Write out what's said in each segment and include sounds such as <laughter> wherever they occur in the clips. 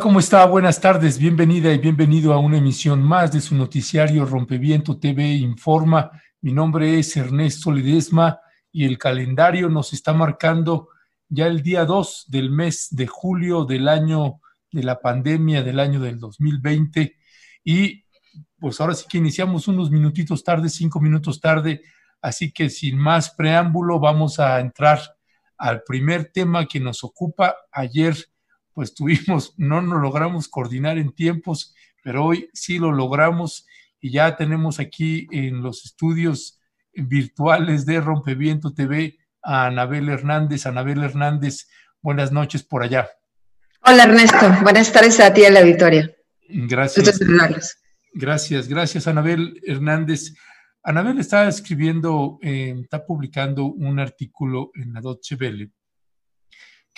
¿cómo está? Buenas tardes, bienvenida y bienvenido a una emisión más de su noticiario Rompeviento TV Informa. Mi nombre es Ernesto Ledesma y el calendario nos está marcando ya el día 2 del mes de julio del año de la pandemia del año del 2020 y pues ahora sí que iniciamos unos minutitos tarde, cinco minutos tarde, así que sin más preámbulo vamos a entrar al primer tema que nos ocupa. Ayer pues tuvimos, <laughs> no nos logramos coordinar en tiempos, pero hoy sí lo logramos y ya tenemos aquí en los estudios virtuales de Rompeviento TV a Anabel Hernández. Anabel Hernández, buenas noches por allá. Hola Ernesto, buenas tardes a ti en la auditorio. Gracias. Gracias, gracias Anabel Hernández. Anabel está escribiendo, eh, está publicando un artículo en la Deutsche Welle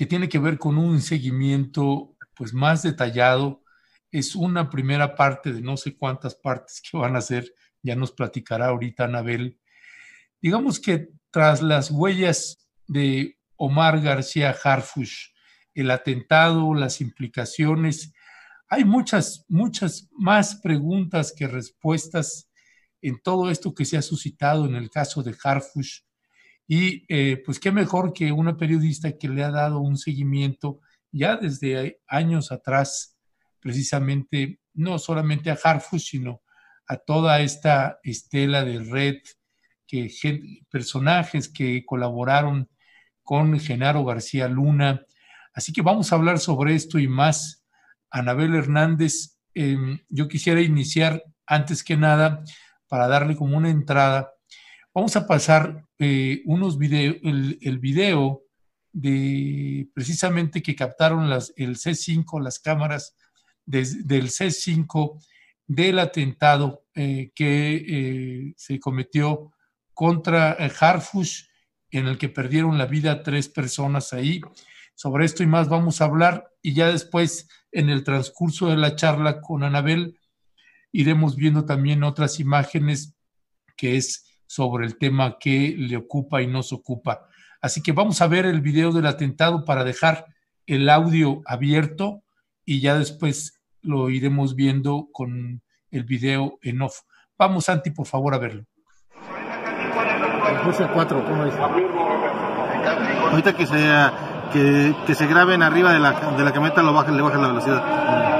que tiene que ver con un seguimiento pues más detallado. Es una primera parte de no sé cuántas partes que van a ser, ya nos platicará ahorita Anabel. Digamos que tras las huellas de Omar García Harfush, el atentado, las implicaciones, hay muchas, muchas más preguntas que respuestas en todo esto que se ha suscitado en el caso de Harfush y eh, pues qué mejor que una periodista que le ha dado un seguimiento ya desde años atrás, precisamente, no solamente a Harfus, sino a toda esta estela de red, que, personajes que colaboraron con Genaro García Luna. Así que vamos a hablar sobre esto y más. Anabel Hernández, em, yo quisiera iniciar antes que nada para darle como una entrada Vamos a pasar eh, unos videos, el, video de precisamente que captaron las, el C5, las cámaras del C5 del atentado eh, que eh, se cometió contra Harfush, en el que perdieron la vida tres personas ahí. Sobre esto y más vamos a hablar y ya después en el transcurso de la charla con Anabel iremos viendo también otras imágenes que es sobre el tema que le ocupa y nos ocupa. Así que vamos a ver el video del atentado para dejar el audio abierto y ya después lo iremos viendo con el video en off. Vamos, Santi, por favor, a verlo. Ahorita que se, que, que se graben arriba de la, de la camioneta, lo baja, le baja la velocidad.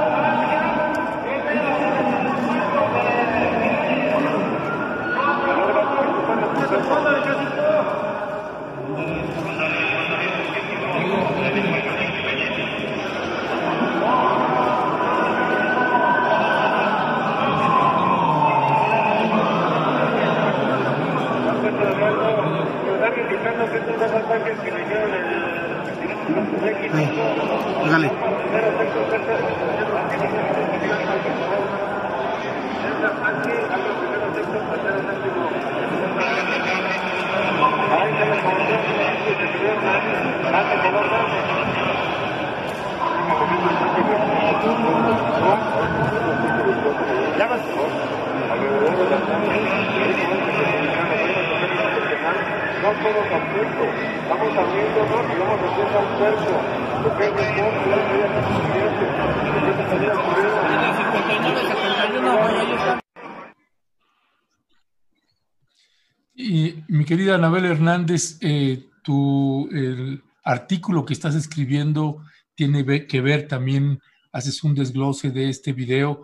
Y mi querida Anabel Hernández, eh, tu artículo que estás escribiendo tiene que ver también, haces un desglose de este video,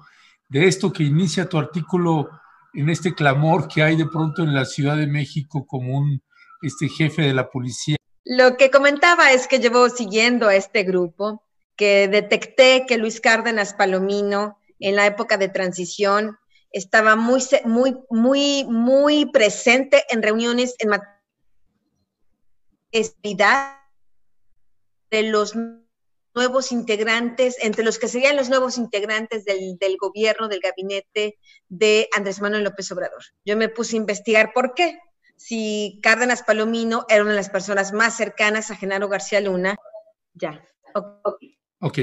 de esto que inicia tu artículo en este clamor que hay de pronto en la Ciudad de México como un este jefe de la policía. Lo que comentaba es que llevo siguiendo a este grupo, que detecté que Luis Cárdenas Palomino en la época de transición estaba muy, muy, muy, muy presente en reuniones en materia de los nuevos integrantes, entre los que serían los nuevos integrantes del, del, gobierno, del gabinete de Andrés Manuel López Obrador. Yo me puse a investigar por qué. Si Cárdenas Palomino era una de las personas más cercanas a Genaro García Luna, ya. Ok.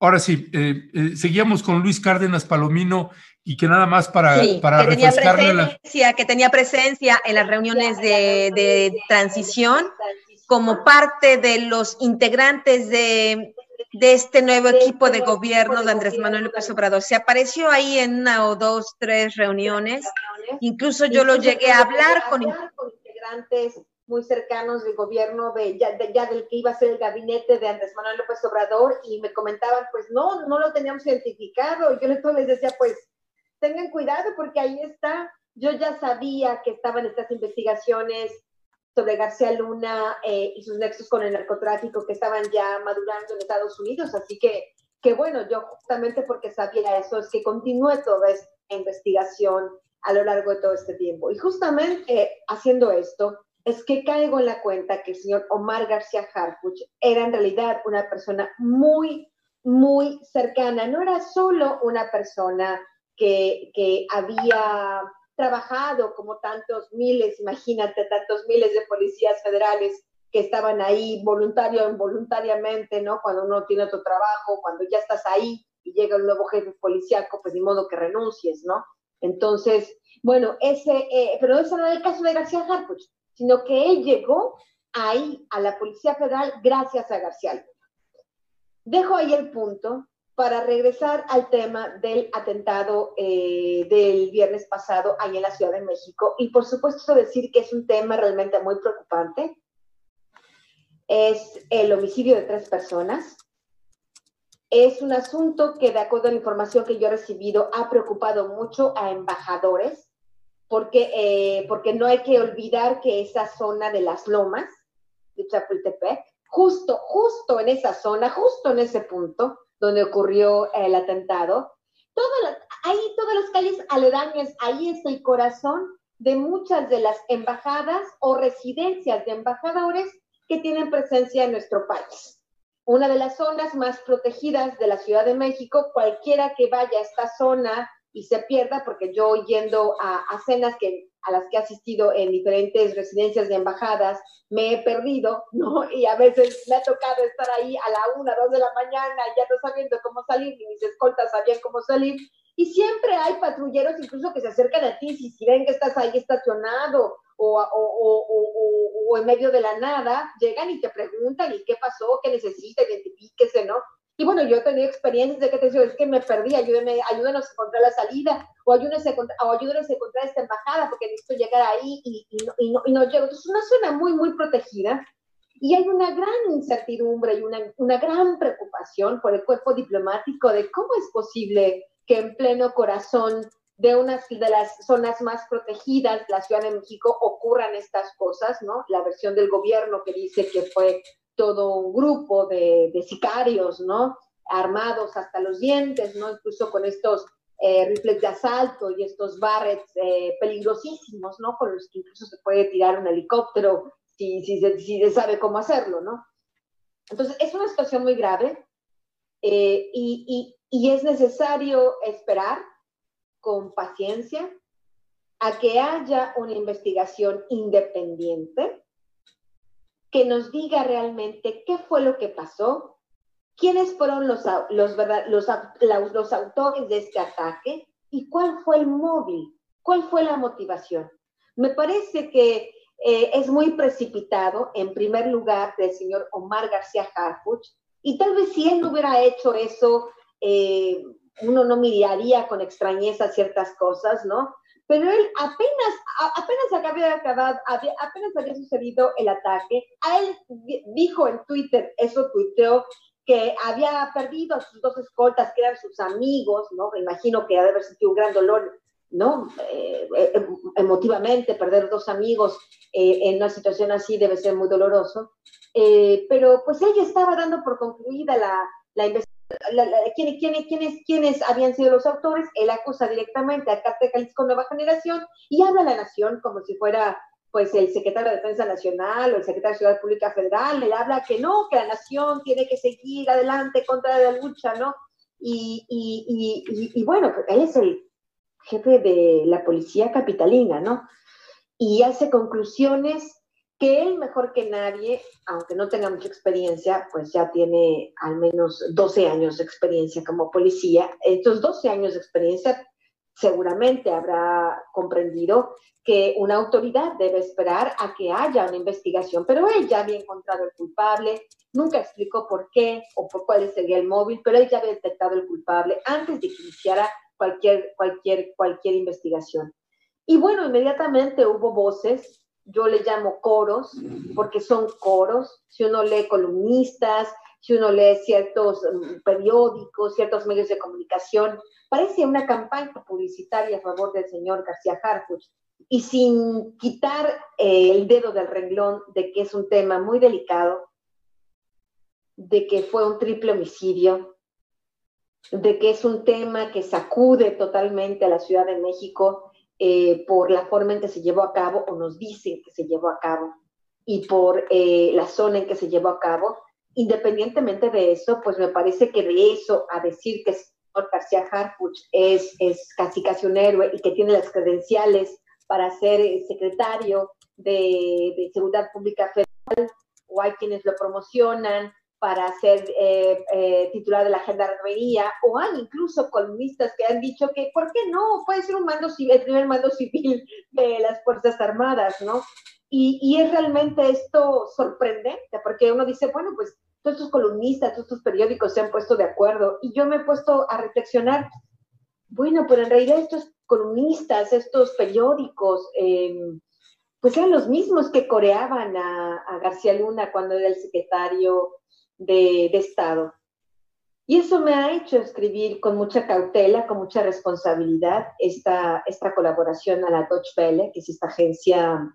Ahora sí, eh, eh, seguíamos con Luis Cárdenas Palomino y que nada más para, para que tenía presencia, que tenía presencia en las reuniones de, de transición como parte de los integrantes de de este nuevo equipo de gobierno de Andrés Manuel López Obrador. Se apareció ahí en una o dos, tres reuniones. Incluso yo lo llegué a hablar con integrantes muy cercanos del gobierno de ya, del que iba a ser el gabinete de Andrés Manuel López Obrador y me comentaban, pues no, no lo teníamos identificado. Yo les decía, pues tengan cuidado porque ahí está. Yo ya sabía que estaban estas investigaciones sobre García Luna eh, y sus nexos con el narcotráfico que estaban ya madurando en Estados Unidos, así que, que bueno, yo justamente porque sabía eso es que continué toda esta investigación a lo largo de todo este tiempo. Y justamente eh, haciendo esto, es que caigo en la cuenta que el señor Omar García Harfuch era en realidad una persona muy, muy cercana. No era solo una persona que, que había trabajado como tantos miles, imagínate, tantos miles de policías federales que estaban ahí voluntario o involuntariamente, ¿no? Cuando uno tiene otro trabajo, cuando ya estás ahí y llega un nuevo jefe policíaco, pues ni modo que renuncies, ¿no? Entonces, bueno, ese, eh, pero eso no era el caso de García Harfuch, sino que él llegó ahí a la Policía Federal gracias a García Dejo ahí el punto para regresar al tema del atentado eh, del viernes pasado ahí en la Ciudad de México. Y por supuesto decir que es un tema realmente muy preocupante. Es el homicidio de tres personas. Es un asunto que, de acuerdo a la información que yo he recibido, ha preocupado mucho a embajadores, porque, eh, porque no hay que olvidar que esa zona de las lomas de Chapultepec, justo, justo en esa zona, justo en ese punto, donde ocurrió el atentado. Todas ahí todas las calles aledañas, ahí es el corazón de muchas de las embajadas o residencias de embajadores que tienen presencia en nuestro país. Una de las zonas más protegidas de la Ciudad de México, cualquiera que vaya a esta zona y se pierda, porque yo yendo a, a cenas que a las que he asistido en diferentes residencias de embajadas, me he perdido, ¿no? Y a veces me ha tocado estar ahí a la una, dos de la mañana, ya no sabiendo cómo salir, ni mis escoltas sabían cómo salir. Y siempre hay patrulleros incluso que se acercan a ti, si, si ven que estás ahí estacionado o, o, o, o, en medio de la nada, llegan y te preguntan, ¿y qué pasó? ¿Qué necesita? Identifíquese, ¿no? Y bueno, yo he tenido experiencias de que te digo, es que me perdí, ayúdenme, ayúdenos a encontrar la salida, o ayúdenos a, o ayúdenos a encontrar esta embajada, porque necesito llegar ahí y, y, no, y, no, y no llego. Entonces, es una zona muy, muy protegida, y hay una gran incertidumbre y una, una gran preocupación por el cuerpo diplomático de cómo es posible que en pleno corazón de una de las zonas más protegidas, la Ciudad de México, ocurran estas cosas, ¿no? La versión del gobierno que dice que fue todo un grupo de, sicarios, ¿no? Armados hasta los dientes, ¿no? Incluso con estos eh, rifles de asalto y estos barrets eh, peligrosísimos, ¿no? Con los que incluso se puede tirar un helicóptero si, si, si se sabe cómo hacerlo, ¿no? Entonces, es una situación muy grave eh, y, y, y es necesario esperar con paciencia a que haya una investigación independiente que nos diga realmente qué fue lo que pasó, quiénes fueron los, los, los, los, autores de este ataque y cuál fue el móvil, cuál fue la motivación. Me parece que eh, es muy precipitado, en primer lugar, del señor Omar García Harfuch, y tal vez si él no hubiera hecho eso, eh, uno no miraría con extrañeza ciertas cosas, ¿no? Pero él apenas, apenas había acabado, apenas había sucedido el ataque, a él dijo en Twitter, eso tuiteó, que había perdido a sus dos escoltas, que eran sus amigos, ¿no? Me imagino que ha de haber sentido un gran dolor, ¿no? Eh, eh, emotivamente, perder dos amigos eh, en una situación así debe ser muy doloroso. pero pues ella estaba dando por concluida la, la investigación ¿quiénes, quiénes, quiénes, quiénes habían sido los autores, él acusa directamente a Cártel Jalisco Nueva Generación y habla a la nación como si fuera pues el secretario de Defensa Nacional o el secretario de Ciudad Pública Federal, le habla que no, que la nación tiene que seguir adelante contra la lucha, ¿no? Y, y, y, y bueno, pues, él es el jefe de la policía capitalina, ¿no? Y hace conclusiones que él mejor que nadie, aunque no tenga mucha experiencia, pues ya tiene al menos 12 años de experiencia como policía. Estos 12 años de experiencia seguramente habrá comprendido que una autoridad debe esperar a que haya una investigación, pero él ya había encontrado el culpable, nunca explicó por qué o por cuál sería el móvil, pero él ya había detectado el culpable antes de que iniciara cualquier, cualquier, cualquier investigación. Y bueno, inmediatamente hubo voces, yo le llamo coros, porque son coros, si uno lee columnistas, si uno lee ciertos mm, periódicos, ciertos medios de comunicación, parece una campaña publicitaria a favor del señor García Harfuch. Y sin quitar eh, el dedo del renglón de que es un tema muy delicado, de que fue un triple homicidio, de que es un tema que sacude totalmente a la Ciudad de México eh, por la forma en que se llevó a cabo o nos dicen que se llevó a cabo y por eh, la zona en que se llevó a cabo. Independientemente de eso, pues me parece que de eso a decir que el señor García Harfuch es, es casi casi un héroe y que tiene las credenciales para ser eh, secretario de, de Seguridad Pública Federal, o hay quienes lo promocionan, para ser eh, eh, titular de la gendarmería, o hay incluso columnistas que han dicho que, ¿por qué no? Puede ser un mando civil, el primer mando civil <laughs> de las Fuerzas Armadas, ¿no? Y, y, es realmente esto sorprendente, porque uno dice, bueno, pues todos estos columnistas, todos estos periódicos se han puesto de acuerdo, y yo me he puesto a reflexionar, bueno, pero en realidad estos columnistas, estos periódicos, eh, pues eran los mismos que coreaban a, a García Luna cuando era el secretario de, Estado. Y eso me ha hecho escribir con mucha cautela, con mucha responsabilidad, esta, esta colaboración a la Deutsche Welle, que es esta agencia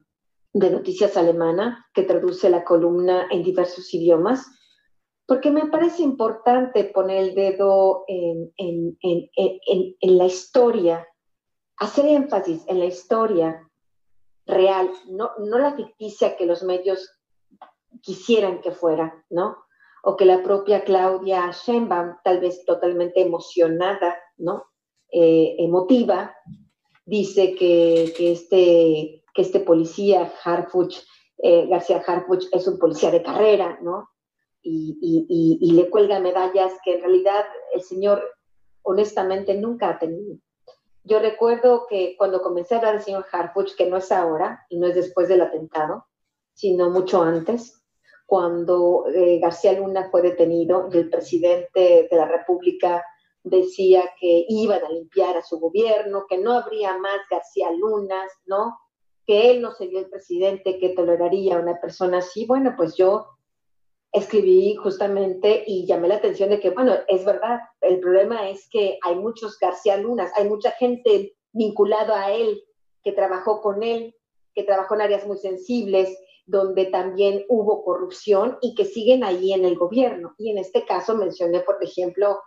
de noticias alemana que traduce la columna en diversos idiomas, porque me parece importante poner el dedo en, en, en, en la historia, hacer énfasis en la historia real, no, no la ficticia que los medios quisieran que fuera, ¿no? O que la propia Claudia Sheinbaum, tal vez totalmente emocionada, ¿no? Eh, emotiva, dice que, este, que este policía, Harfuch, eh, García Harfuch, es un policía de carrera, ¿no? Y, le cuelga medallas que en realidad el señor honestamente nunca ha tenido. Yo recuerdo que cuando comencé a hablar del señor Harfuch, que no es ahora y no es después del atentado, sino mucho antes, cuando eh, García Luna fue detenido y el presidente de la República decía que iban a limpiar a su gobierno, que no habría más García Lunas, ¿no? Que él no sería el presidente que toleraría a una persona así. Bueno, pues yo escribí justamente y llamé la atención de que, bueno, es verdad, el problema es que hay muchos García Lunas, hay mucha gente vinculada a él, que trabajó con él, que trabajó en áreas muy sensibles, donde también hubo corrupción y que siguen ahí en el gobierno. Y en este caso mencioné, por ejemplo,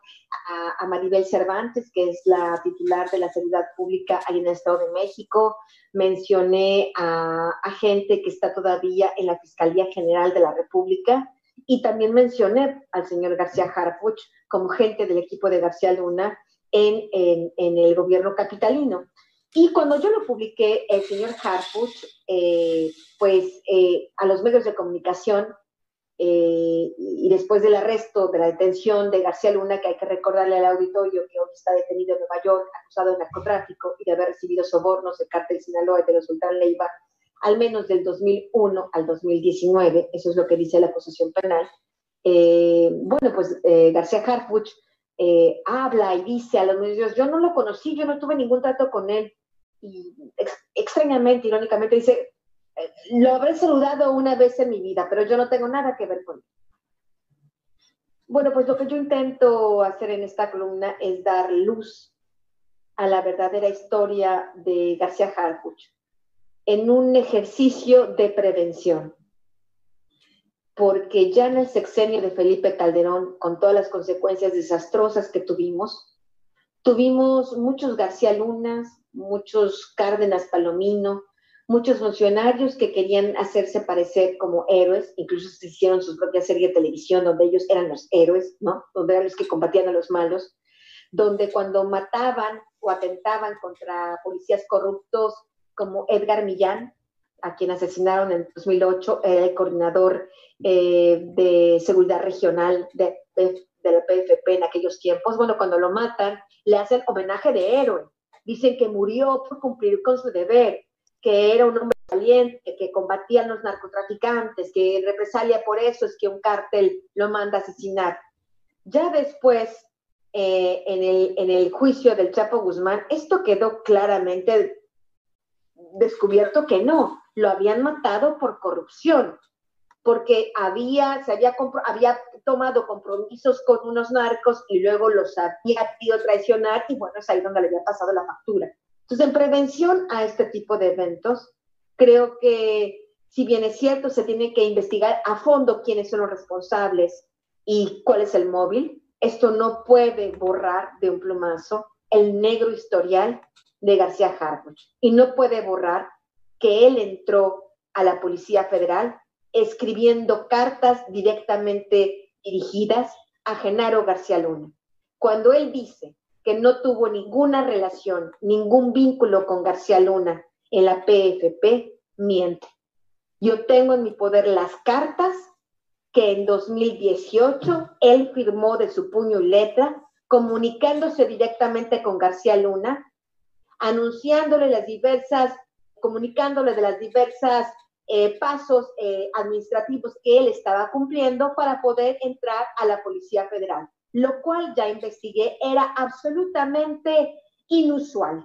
a, Maribel Cervantes, que es la titular de la Seguridad Pública ahí en el Estado de México. Mencioné a, gente que está todavía en la Fiscalía General de la República. Y también mencioné al señor García Harfuch como gente del equipo de García Luna en, en el gobierno capitalino. Y cuando yo lo publiqué, el señor Harfuch, eh, pues eh, a los medios de comunicación eh, y después del arresto, de la detención de García Luna, que hay que recordarle al auditorio que hoy está detenido en Nueva York, acusado de narcotráfico y de haber recibido sobornos de cártel Sinaloa y de los Sultán Leiva, al menos del 2001 al 2019, eso es lo que dice la acusación penal. bueno, pues García Harfuch habla y dice a los medios, yo no lo conocí, yo no tuve ningún trato con él, y extrañamente, irónicamente, dice, eh, lo habré saludado una vez en mi vida, pero yo no tengo nada que ver con él. Bueno, pues lo que yo intento hacer en esta columna es dar luz a la verdadera historia de García Harfuch en un ejercicio de prevención. Porque ya en el sexenio de Felipe Calderón, con todas las consecuencias desastrosas que tuvimos, tuvimos muchos García Lunas, muchos Cárdenas Palomino, muchos funcionarios que querían hacerse parecer como héroes, incluso se hicieron su propia serie de televisión donde ellos eran los héroes, ¿no? Donde eran los que combatían a los malos, donde cuando mataban o atentaban contra policías corruptos como Edgar Millán, a quien asesinaron en 2008, era el coordinador eh, de seguridad regional de, de la PFP en aquellos tiempos. Bueno, cuando lo matan, le hacen homenaje de héroe, dicen que murió por cumplir con su deber, que era un hombre valiente, que combatía a los narcotraficantes, que en represalia por eso es que un cártel lo manda a asesinar. Ya después, eh, en, el, en el juicio del Chapo Guzmán, esto quedó claramente descubierto que no, lo habían matado por corrupción, porque había, se había, había tomado compromisos con unos narcos y luego los había querido traicionar y bueno, es ahí donde le había pasado la factura. Entonces, en prevención a este tipo de eventos, creo que si bien es cierto, se tiene que investigar a fondo quiénes son los responsables y cuál es el móvil, esto no puede borrar de un plumazo el negro historial de García Harfuch y no puede borrar que él entró a la Policía Federal escribiendo cartas directamente dirigidas a Genaro García Luna. Cuando él dice que no tuvo ninguna relación, ningún vínculo con García Luna en la PFP, miente. Yo tengo en mi poder las cartas que en 2018 él firmó de su puño y letra, comunicándose directamente con García Luna, anunciándole las diversas, comunicándole de las diversas eh, pasos eh, administrativos que él estaba cumpliendo para poder entrar a la Policía Federal, lo cual ya investigué era absolutamente inusual.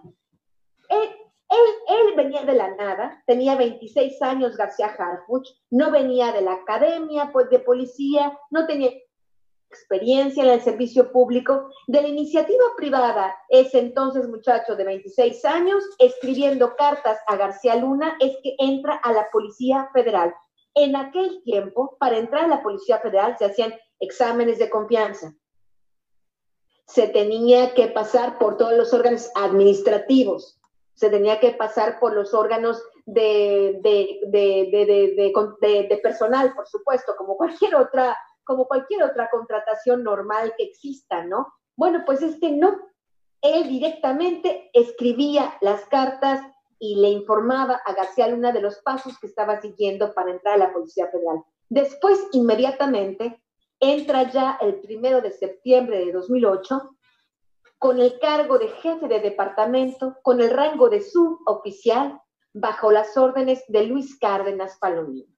Él, él, venía de la nada, tenía 26 años García Harfuch, no venía de la academia pues, de policía, no tenía experiencia en el servicio público, de la iniciativa privada, ese entonces muchacho de 26 años, escribiendo cartas a García Luna, es que entra a la Policía Federal. En aquel tiempo, para entrar a la Policía Federal se hacían exámenes de confianza. Se tenía que pasar por todos los órganos administrativos, se tenía que pasar por los órganos de, de, de, de personal, por supuesto, como cualquier otra como cualquier otra contratación normal que exista, ¿no? Bueno, pues este no. Él directamente escribía las cartas y le informaba a García Luna de los pasos que estaba siguiendo para entrar a la Policía Federal. Después, inmediatamente, entra ya el primero de septiembre de 2008 con el cargo de jefe de departamento, con el rango de suboficial, bajo las órdenes de Luis Cárdenas Palomino.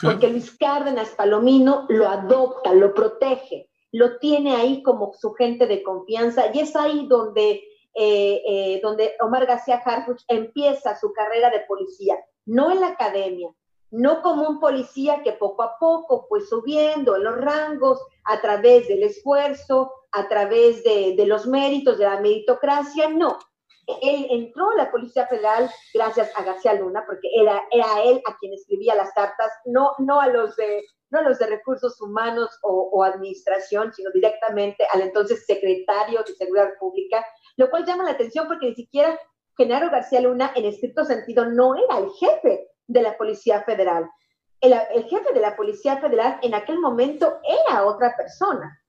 Porque Luis Cárdenas Palomino lo adopta, lo protege, lo tiene ahí como su gente de confianza y es ahí donde, eh, eh, donde Omar García Harfuch empieza su carrera de policía, no en la academia, no como un policía que poco a poco fue subiendo en los rangos a través del esfuerzo, a través de, de los méritos, de la meritocracia, no, él entró a la Policía Federal gracias a García Luna, porque era, era él a quien escribía las cartas, no, no, a, los de, no a los de recursos humanos o, administración, sino directamente al entonces secretario de Seguridad Pública, lo cual llama la atención porque ni siquiera Genaro García Luna, en estricto sentido, no era el jefe de la Policía Federal. El, el jefe de la Policía Federal en aquel momento era otra persona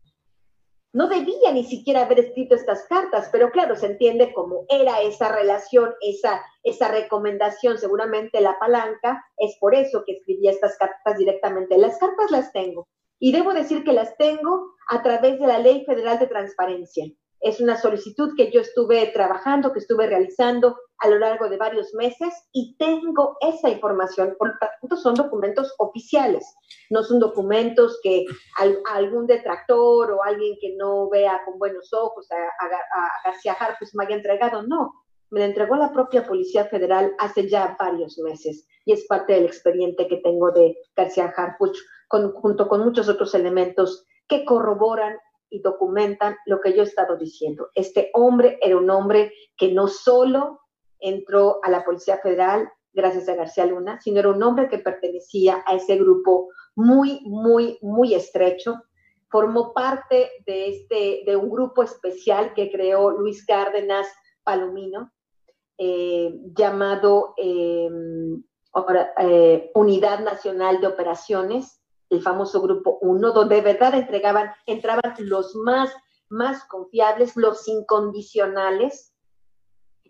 no debía ni siquiera haber escrito estas cartas, pero claro, se entiende cómo era esa relación, esa, esa recomendación, seguramente la palanca, es por eso que escribía estas cartas directamente. Las cartas las tengo y debo decir que las tengo a través de la Ley Federal de Transparencia. Es una solicitud que yo estuve trabajando, que estuve realizando a lo largo de varios meses y tengo esa información. Por lo tanto, son documentos oficiales, no son documentos que algún detractor o alguien que no vea con buenos ojos a, García Harfuch me haya entregado. No, me la entregó la propia Policía Federal hace ya varios meses y es parte del expediente que tengo de García Harfuch junto con muchos otros elementos que corroboran y documentan lo que yo he estado diciendo. Este hombre era un hombre que no solo entró a la Policía Federal gracias a García Luna, sino era un hombre que pertenecía a ese grupo muy, muy, muy estrecho. Formó parte de, este, de un grupo especial que creó Luis Cárdenas Palomino, eh, llamado em, eh, Unidad Nacional de Operaciones, el famoso grupo 1, donde de verdad entregaban, entraban los más, más confiables, los incondicionales,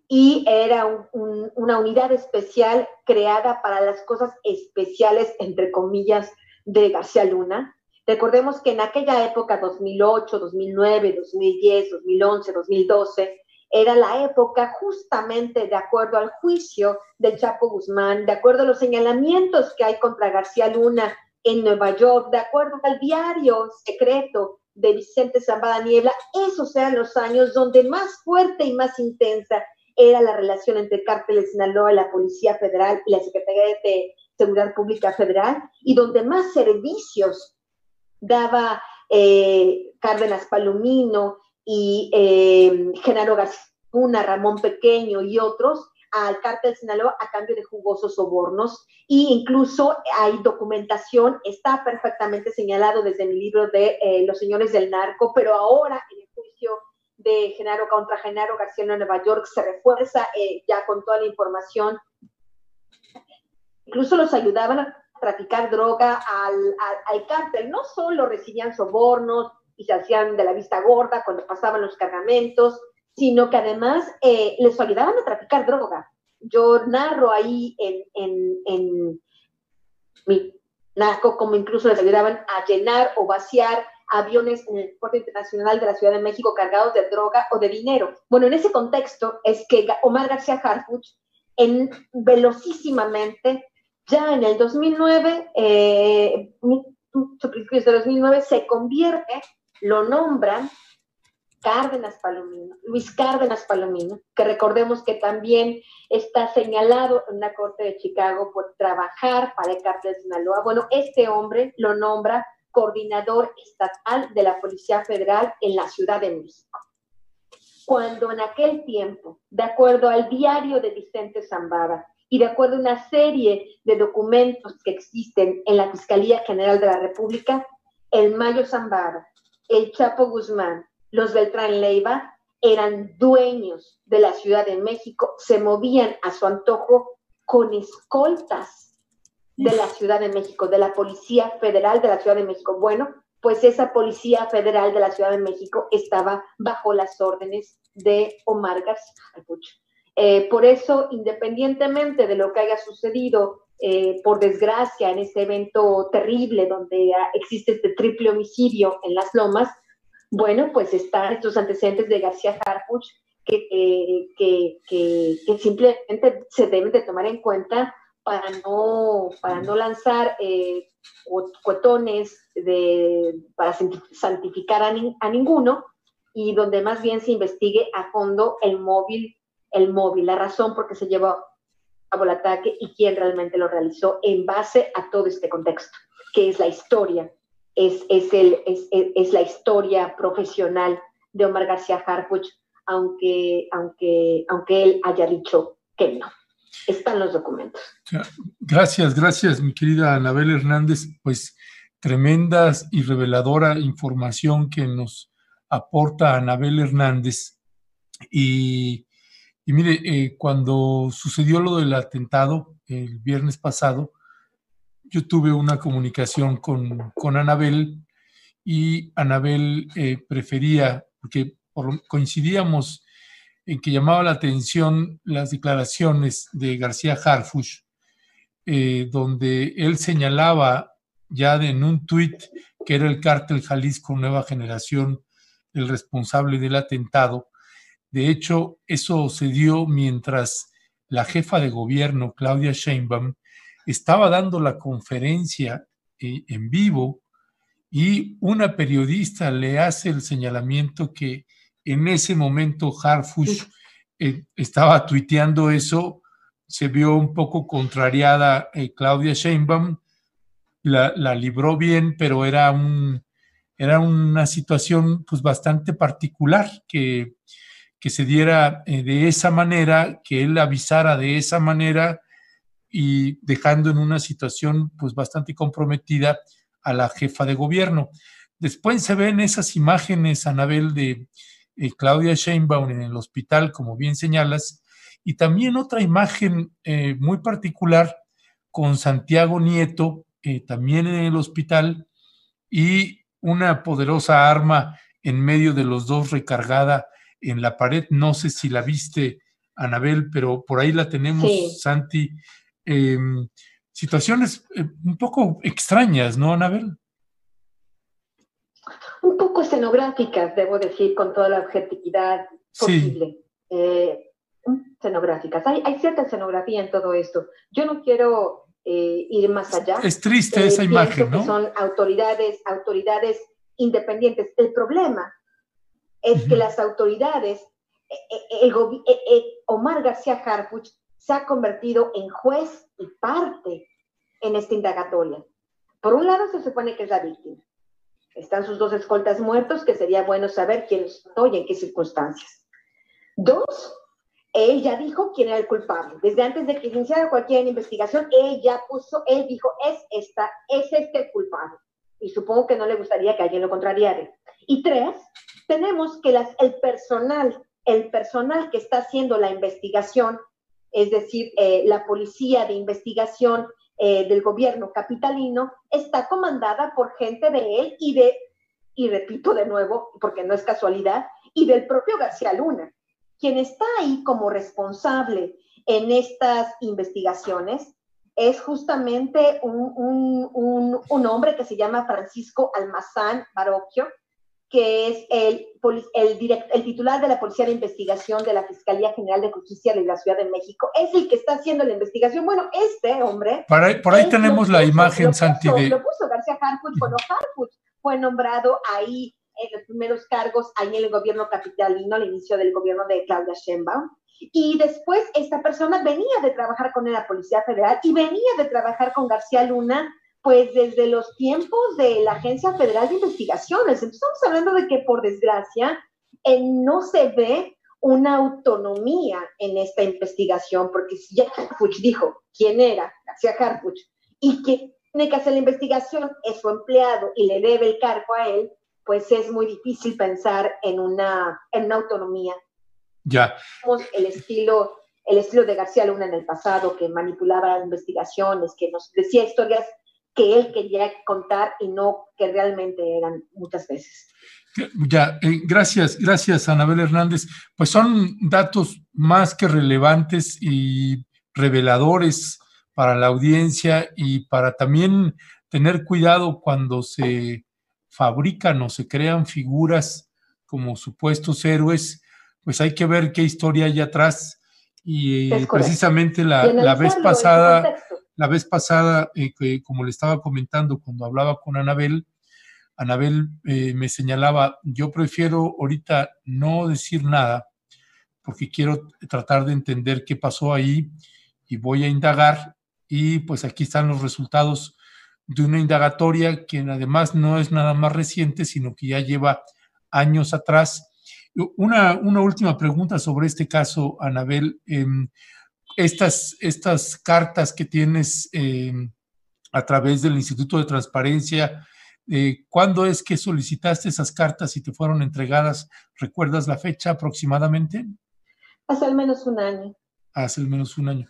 y era una unidad especial creada para las cosas especiales, entre comillas, de García Luna. Recordemos que en aquella época, 2008, 2009, 2010, 2011, 2012, era la época justamente de acuerdo al juicio del Chapo Guzmán, de acuerdo a los señalamientos que hay contra García Luna en Nueva York, de acuerdo al diario secreto de Vicente Zambada Niebla, esos eran los años donde más fuerte y más intensa era la relación entre el cártel de Sinaloa, la Policía Federal y la Secretaría de Seguridad Pública Federal, y donde más servicios daba eh, Cárdenas Palomino y eh, Genaro García, Ramón Pequeño y otros, al cártel Sinaloa a cambio de jugosos sobornos e incluso hay documentación, está perfectamente señalado desde mi libro de eh, Los Señores del Narco, pero ahora en el juicio de Genaro contra Genaro García en Nueva York se refuerza eh, ya con toda la información. Incluso los ayudaban a traficar droga al, al cártel, no solo recibían sobornos y se hacían de la vista gorda cuando pasaban los cargamentos, sino que además eh, les ayudaban a traficar droga. Yo narro ahí en, en, en mi narco como incluso les ayudaban a llenar o vaciar aviones en el puerto internacional de la Ciudad de México cargados de droga o de dinero. Bueno, en ese contexto es que Omar García Harfuch, en, velocísimamente, ya en el 2009, eh, de 2009, se convierte, lo nombran Cárdenas Palomino, Luis Cárdenas Palomino, que recordemos que también está señalado en la Corte de Chicago por trabajar para el cártel de Sinaloa. Bueno, este hombre lo nombra coordinador estatal de la Policía Federal en la Ciudad de México. Cuando en aquel tiempo, de acuerdo al diario de Vicente Zambada y de acuerdo a una serie de documentos que existen en la Fiscalía General de la República, el Mayo Zambada, el Chapo Guzmán, los Beltrán Leiva eran dueños de la Ciudad de México, se movían a su antojo con escoltas de la Ciudad de México, de la Policía Federal de la Ciudad de México. Bueno, pues esa Policía Federal de la Ciudad de México estaba bajo las órdenes de Omar García eh, por eso, independientemente de lo que haya sucedido, eh, por desgracia, en este evento terrible donde existe este triple homicidio en las lomas, bueno, pues están estos antecedentes de García Harfuch que, que, simplemente se deben de tomar en cuenta para no, para no lanzar eh, para santificar a, a, ninguno y donde más bien se investigue a fondo el móvil, el móvil, la razón por qué se llevó a cabo el ataque y quién realmente lo realizó en base a todo este contexto, que es la historia es, es, el, es, es, la historia profesional de Omar García Harfuch, aunque, aunque, aunque él haya dicho que no. Están los documentos. Gracias, gracias, mi querida Anabel Hernández. Pues tremenda y reveladora información que nos aporta Anabel Hernández. Y, y mire, eh, cuando sucedió lo del atentado el viernes pasado, yo tuve una comunicación con, Anabel y Anabel eh, prefería, porque coincidíamos en que llamaba la atención las declaraciones de García Harfush, eh, donde él señalaba ya en un tuit que era el cártel Jalisco Nueva Generación el responsable del atentado. De hecho, eso se dio mientras la jefa de gobierno, Claudia Sheinbaum, estaba dando la conferencia eh, en vivo y una periodista le hace el señalamiento que en ese momento Harfush eh, estaba tuiteando eso, se vio un poco contrariada eh, Claudia Sheinbaum, la, la, libró bien, pero era, un, era una situación pues bastante particular que, que se diera de esa manera, que él avisara de esa manera y dejando en una situación pues bastante comprometida a la jefa de gobierno. Después se ven esas imágenes, Anabel, de eh, Claudia Sheinbaum en el hospital, como bien señalas, y también otra imagen eh, muy particular con Santiago Nieto, eh, también en el hospital, y una poderosa arma en medio de los dos recargada en la pared. No sé si la viste, Anabel, pero por ahí la tenemos, Santi, Em, situaciones eh, un poco extrañas, ¿no, Anabel? Un poco escenográficas, debo decir, con toda la objetividad posible. eh, escenográficas. Hay, hay, cierta escenografía en todo esto. Yo no quiero eh, ir más allá. Es triste esa imagen, ¿no? son autoridades, autoridades independientes. El problema es que las autoridades, el, Omar García Harfuch se ha convertido en juez y parte en esta indagatoria. Por un lado, se supone que es la víctima. Están sus dos escoltas muertos, que sería bueno saber quién los y en qué circunstancias. Dos, él ya dijo quién era el culpable. Desde antes de que iniciara cualquier investigación, él ya puso, él dijo, es esta, es este el culpable. Y supongo que no le gustaría que alguien lo contrariara. Y tres, tenemos que las, el personal, el personal que está haciendo la investigación, es decir, eh, la policía de investigación eh, del gobierno capitalino está comandada por gente de él y de, y repito de nuevo, porque no es casualidad, y del propio García Luna, quien está ahí como responsable en estas investigaciones es justamente un, un, un hombre que se llama Francisco Almazán Baroquio, que es el, el, el, titular de la Policía de Investigación de la Fiscalía General de Justicia de la Ciudad de México, es el que está haciendo la investigación. Bueno, este hombre... Por ahí, por ahí tenemos la imagen, Santi. De... Lo puso García Harfuch, bueno, Harfuch fue nombrado ahí en los primeros cargos, ahí en el gobierno capitalino, al inicio del gobierno de Claudia Sheinbaum. Y después esta persona venía de trabajar con la Policía Federal y venía de trabajar con García Luna pues desde los tiempos de la Agencia Federal de Investigaciones. Entonces estamos hablando de que por desgracia eh, no se ve una autonomía en esta investigación, porque si ya Harfuch dijo quién era García Harfuch y que tiene que hacer la investigación es su empleado y le debe el cargo a él, pues es muy difícil pensar en una, en una autonomía. Ya. El estilo, el estilo de García Luna en el pasado, que manipulaba las investigaciones, que nos decía historias que él quería contar y no que realmente eran muchas veces. Ya, eh, gracias, gracias Anabel Hernández. Pues son datos más que relevantes y reveladores para la audiencia y para también tener cuidado cuando se fabrican o se crean figuras como supuestos héroes, pues hay que ver qué historia hay atrás. Y precisamente la, la vez pasada la vez pasada, eh, como le estaba comentando cuando hablaba con Anabel, Anabel eh, me señalaba, yo prefiero ahorita no decir nada porque quiero tratar de entender qué pasó ahí y voy a indagar y pues aquí están los resultados de una indagatoria que además no es nada más reciente, sino que ya lleva años atrás. Una, una última pregunta sobre este caso, Anabel. Em, estas, estas cartas que tienes em, a través del Instituto de Transparencia, eh, ¿cuándo es que solicitaste esas cartas y te fueron entregadas? ¿Recuerdas la fecha aproximadamente? Hace al menos un año. Hace al menos un año.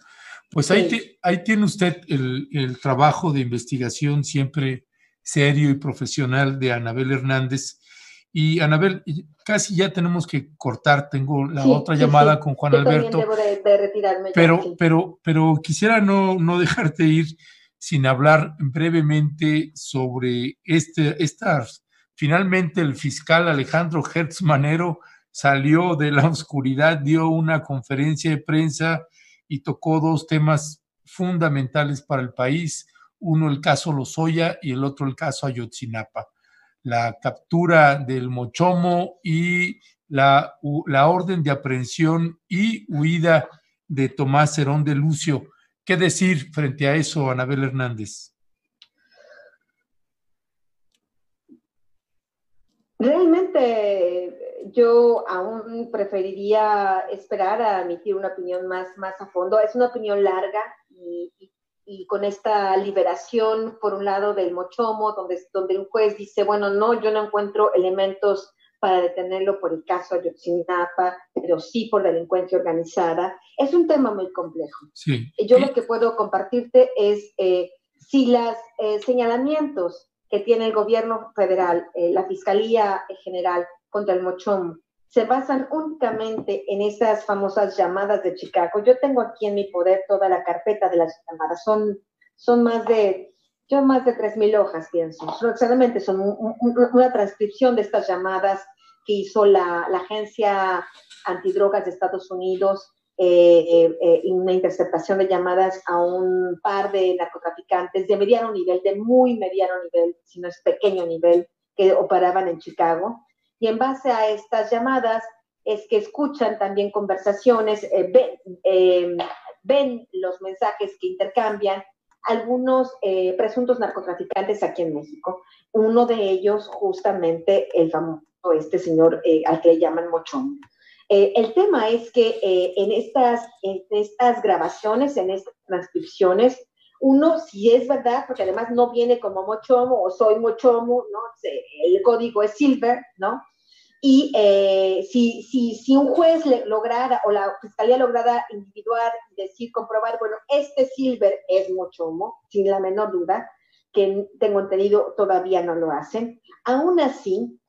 Pues ahí, ahí tiene usted el, el, trabajo de investigación siempre serio y profesional de Anabel Hernández. Y Anabel, casi ya tenemos que cortar, tengo la otra llamada con Juan Alberto. Debo de, retirarme pero, pero, pero quisiera no, no dejarte ir sin hablar brevemente sobre este, estas. Finalmente el fiscal Alejandro Hertz Manero salió de la oscuridad, dio una conferencia de prensa y tocó dos temas fundamentales para el país, uno el caso Lozoya y el otro el caso Ayotzinapa la captura del Mochomo y la, la orden de aprehensión y huida de Tomás Herón de Lucio. ¿Qué decir frente a eso, Anabel Hernández? Realmente yo aún preferiría esperar a emitir una opinión más, más a fondo. Es una opinión larga y, y con esta liberación, por un lado, del Mochomo, donde, donde un juez dice, bueno, no, yo no encuentro elementos para detenerlo por el caso Ayotzinapa, pero sí por delincuencia organizada. Es un tema muy complejo. Sí. Yo lo que puedo compartirte es eh, si los eh, señalamientos que tiene el gobierno federal, eh, la Fiscalía General contra el Mochomo, se basan únicamente en esas famosas llamadas de Chicago. Yo tengo aquí en mi poder toda la carpeta de las llamadas. Son, son más de, yo más de 3.000 hojas, pienso. Exactamente, son una transcripción de estas llamadas que hizo la, la agencia antidrogas de Estados Unidos eh, eh, una interceptación de llamadas a un par de narcotraficantes de mediano nivel, de muy mediano nivel, si no es pequeño nivel, que operaban en Chicago. Y en base a estas llamadas es que escuchan también conversaciones, eh, ven, ven, los mensajes que intercambian algunos presuntos narcotraficantes aquí en México. Uno de ellos, justamente, el famoso, este señor al que le llaman Mochón. Eh, el tema es que eh, en, estas, en estas grabaciones, en estas transcripciones, uno, si es verdad, porque además no viene como Mochomo o soy Mochomo, ¿no? El código es Silver, ¿no? Y eh, si, si, si, un juez le lograra o la fiscalía lograra individuar, decir, comprobar, bueno, este Silver es Mochomo, sin la menor duda, que tengo entendido todavía no lo hacen. Aún así,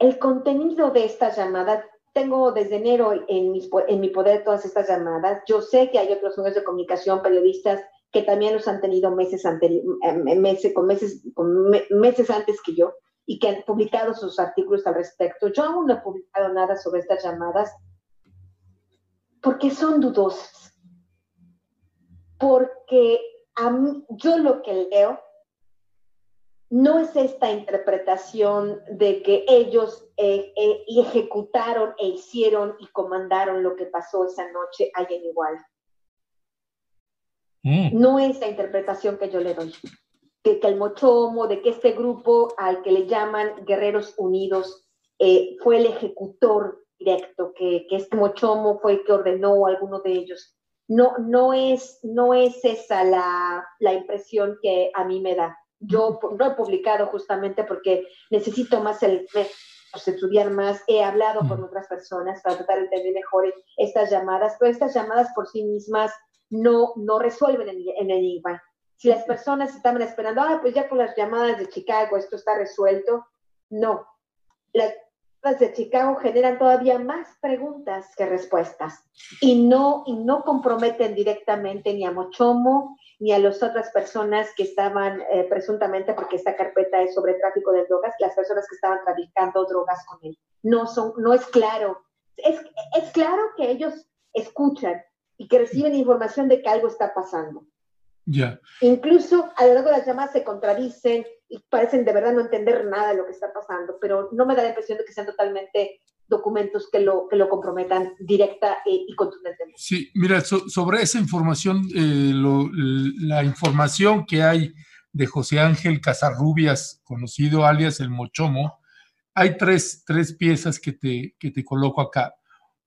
el contenido de esta llamada, tengo desde enero en, en mi poder todas estas llamadas. Yo sé que hay otros medios de comunicación, periodistas, que también los han tenido meses, eh, meses, con meses, con meses antes que yo y que han publicado sus artículos al respecto. Yo aún no he publicado nada sobre estas llamadas porque son dudosas. Porque a mí, yo lo que leo no es esta interpretación de que ellos eh, eh, ejecutaron e hicieron y comandaron lo que pasó esa noche allá en igual. Mm. No es la interpretación que yo le doy. Que, que, el Mochomo, de que este grupo al que le llaman Guerreros Unidos eh, fue el ejecutor directo, que, que, este Mochomo fue el que ordenó a alguno de ellos. No, no, es, no es esa la, la impresión que a mí me da yo no he publicado justamente porque necesito más el estudiar más, he hablado con otras personas para tratar de entender mejor estas llamadas, pero estas llamadas por sí mismas no, no resuelven el, el enigma. Si las personas estaban esperando, ah, pues ya con las llamadas de Chicago esto está resuelto, no. Las de Chicago generan todavía más preguntas que respuestas y no, y no comprometen directamente ni a Mochomo ni a las otras personas que estaban eh, presuntamente, porque esta carpeta es sobre tráfico de drogas, las personas que estaban traficando drogas con él. No, son, no es claro. Es, es claro que ellos escuchan y que reciben información de que algo está pasando. Ya. Incluso a lo largo de las llamadas se contradicen y parecen de verdad no entender nada de lo que está pasando, pero no me da la impresión de que sean totalmente documentos que lo, que lo comprometan directa eh, y contundentemente. Sí, mira, sobre esa información, eh, la información que hay de José Ángel Casarrubias, conocido alias el Mochomo, hay tres, tres piezas que te, que te coloco acá.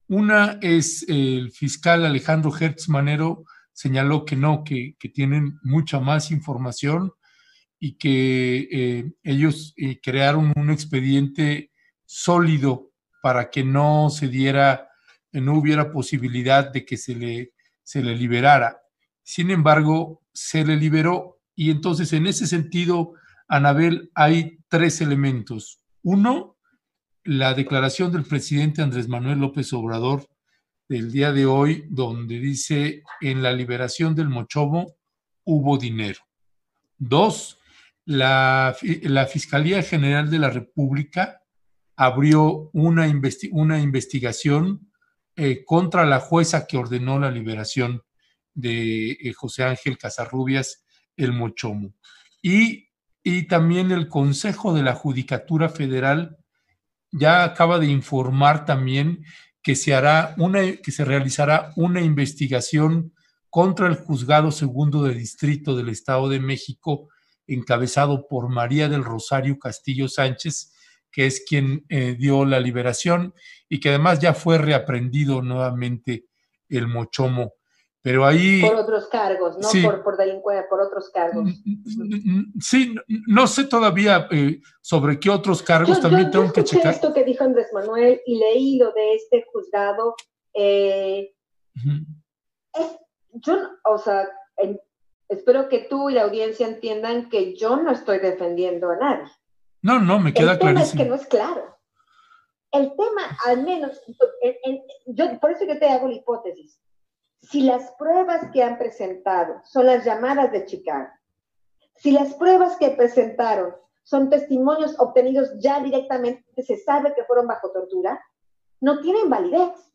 Una es el fiscal Alejandro Hertz Manero señaló que no, que, que tienen mucha más información y que eh, ellos crearon un expediente sólido para que no se diera, no hubiera posibilidad de que se le, se le liberara. Sin embargo, se le liberó y entonces en ese sentido, Anabel, hay tres elementos. Uno, la declaración del presidente Andrés Manuel López Obrador del día de hoy, donde dice, en la liberación del Mochomo hubo dinero. Dos, la, la Fiscalía General de la República abrió una, una investigación eh, contra la jueza que ordenó la liberación de eh, José Ángel Casarrubias, el Mochomo. Y, y también el Consejo de la Judicatura Federal ya acaba de informar también que se hará una, que se realizará una investigación contra el juzgado segundo de distrito del Estado de México, encabezado por María del Rosario Castillo Sánchez, que es quien eh, dio la liberación y que además ya fue reaprendido nuevamente el Mochomo. Pero ahí... Por otros cargos, ¿no? Por, por delincuencia, por otros cargos. Sí, no sé todavía eh, sobre qué otros cargos también tengo que checar. esto que dijo Andrés Manuel y leí lo de este juzgado. Eh, yo, o sea, espero que tú y la audiencia entiendan que yo no estoy defendiendo a nadie. No, no, me queda claro. El tema es que no es claro. El tema, al menos, yo, por eso yo te hago la hipótesis. Si las pruebas que han presentado son las llamadas de Chicago, si las pruebas que presentaron son testimonios obtenidos ya directamente, se sabe que fueron bajo tortura, no tienen validez.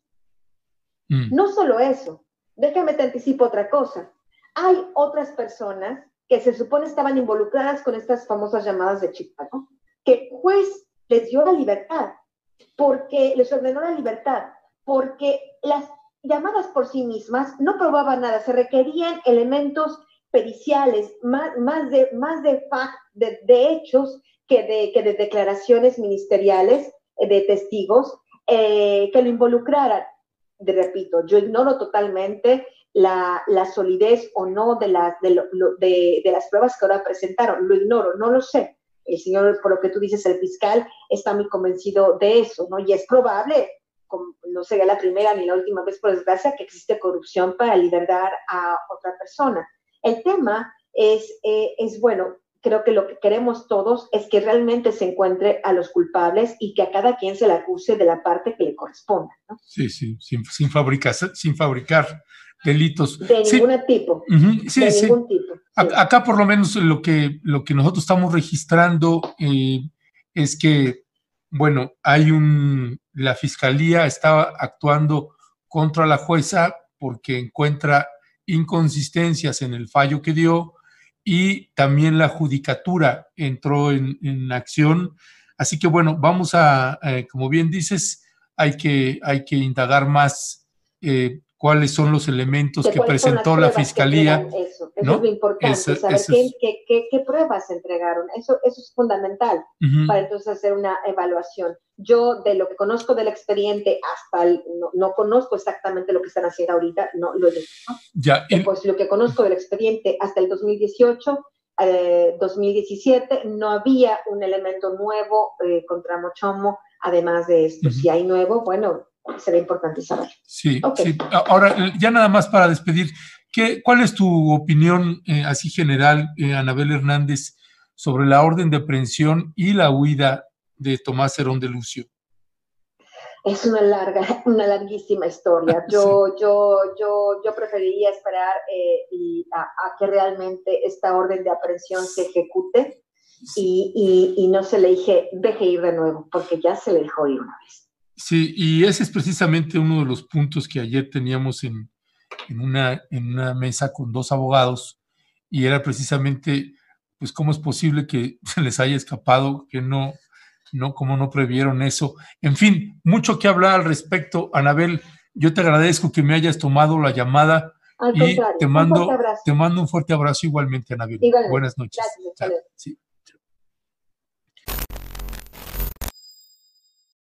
Mm. No solo eso, déjame te anticipo otra cosa. Hay otras personas que se supone estaban involucradas con estas famosas llamadas de Chicago, que juez les dio la libertad, porque les ordenó la libertad, porque las llamadas por sí mismas no probaban nada, se requerían elementos periciales, más, más de, más de, hechos que de, que de declaraciones ministeriales eh, de testigos eh, que lo involucraran. De, repito, yo ignoro totalmente la, solidez o no de, las de, las pruebas que ahora presentaron, lo ignoro, no lo sé. El señor, por lo que tú dices, el fiscal está muy convencido de eso, ¿no? Y es probable, no sería la primera ni la última vez, por desgracia, que existe corrupción para liberar a otra persona. El tema es, eh, es bueno, creo que lo que queremos todos es que realmente se encuentre a los culpables y que a cada quien se le acuse de la parte que le corresponda. ¿no? Sí, sí, sin, fabricar, sin fabricar delitos. De ningún tipo. sí, de ningún tipo. Acá por lo menos lo que, lo que nosotros estamos registrando eh, es que, bueno, hay un, la fiscalía estaba actuando contra la jueza porque encuentra inconsistencias en el fallo que dio y también la judicatura entró en, acción. Así que bueno, vamos a, eh, como bien dices, hay que, hay que indagar más eh, cuáles son los elementos que presentó la fiscalía. Eso, eso es lo importante, saber qué, pruebas se entregaron. Eso, eso es fundamental para entonces hacer una evaluación. Yo, de lo que conozco del expediente hasta el, no, conozco exactamente lo que están haciendo ahorita, no lo he visto. Ya, Pues lo que conozco del expediente hasta el 2018, 2017, eh, no había un elemento nuevo eh, contra Mochomo, además de esto. Si hay nuevo, bueno, será importante saber. Sí, sí. Ahora, ya nada más para despedir, ¿qué, ¿cuál es tu opinión eh, así general, Anabel Hernández, sobre la orden de aprehensión y la huida de Tomás Herón de Lucio? Es una larga, una larguísima historia. <laughs> Yo, yo, yo, yo preferiría esperar eh, y a, que realmente esta orden de aprehensión se ejecute y, y, no se le dije, deje ir de nuevo, porque ya se le dejó ir una vez. Sí, y ese es precisamente uno de los puntos que ayer teníamos en, en, una, en una mesa con dos abogados y era precisamente, pues, cómo es posible que <laughs> se les haya escapado, que no, ¿no? ¿Cómo no previeron eso? En fin, mucho que hablar al respecto, Anabel. Yo te agradezco que me hayas tomado la llamada y te mando, te mando un fuerte abrazo igualmente, Anabel. Buenas noches.